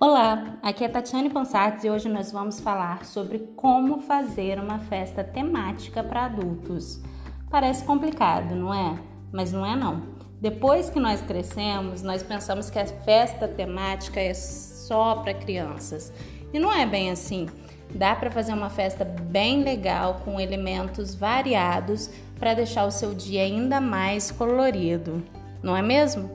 Olá, aqui é Tatiane Ponsartes e hoje nós vamos falar sobre como fazer uma festa temática para adultos. Parece complicado, não é? Mas não é não. Depois que nós crescemos, nós pensamos que a festa temática é só para crianças. E não é bem assim. Dá para fazer uma festa bem legal com elementos variados para deixar o seu dia ainda mais colorido, não é mesmo?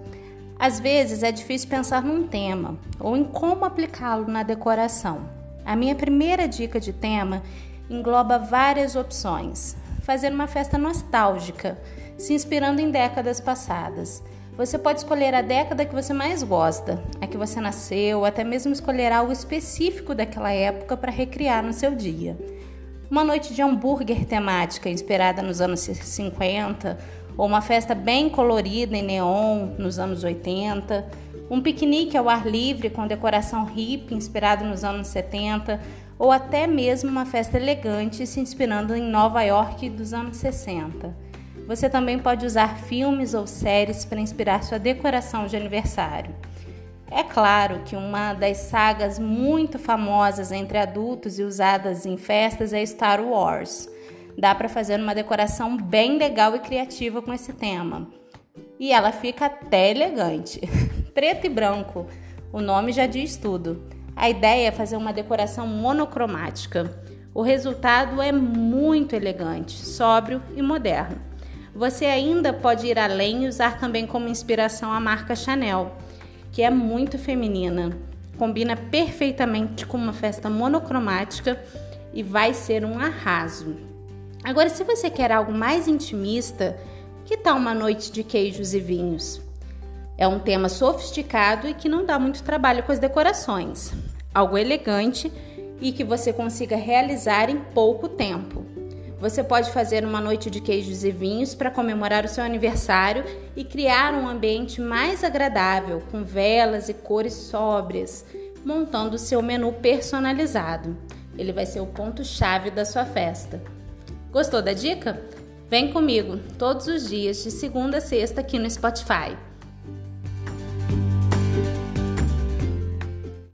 Às vezes é difícil pensar num tema ou em como aplicá-lo na decoração. A minha primeira dica de tema engloba várias opções. Fazer uma festa nostálgica, se inspirando em décadas passadas. Você pode escolher a década que você mais gosta, a que você nasceu, até mesmo escolher algo específico daquela época para recriar no seu dia. Uma noite de hambúrguer temática inspirada nos anos 50 ou uma festa bem colorida em neon nos anos 80, um piquenique ao ar livre com decoração hippie inspirado nos anos 70, ou até mesmo uma festa elegante se inspirando em Nova York dos anos 60. Você também pode usar filmes ou séries para inspirar sua decoração de aniversário. É claro que uma das sagas muito famosas entre adultos e usadas em festas é Star Wars dá para fazer uma decoração bem legal e criativa com esse tema. E ela fica até elegante. Preto e branco, o nome já diz tudo. A ideia é fazer uma decoração monocromática. O resultado é muito elegante, sóbrio e moderno. Você ainda pode ir além e usar também como inspiração a marca Chanel, que é muito feminina. Combina perfeitamente com uma festa monocromática e vai ser um arraso. Agora, se você quer algo mais intimista, que tal uma noite de queijos e vinhos? É um tema sofisticado e que não dá muito trabalho com as decorações. Algo elegante e que você consiga realizar em pouco tempo. Você pode fazer uma noite de queijos e vinhos para comemorar o seu aniversário e criar um ambiente mais agradável, com velas e cores sóbrias, montando o seu menu personalizado. Ele vai ser o ponto-chave da sua festa. Gostou da dica? Vem comigo todos os dias, de segunda a sexta, aqui no Spotify.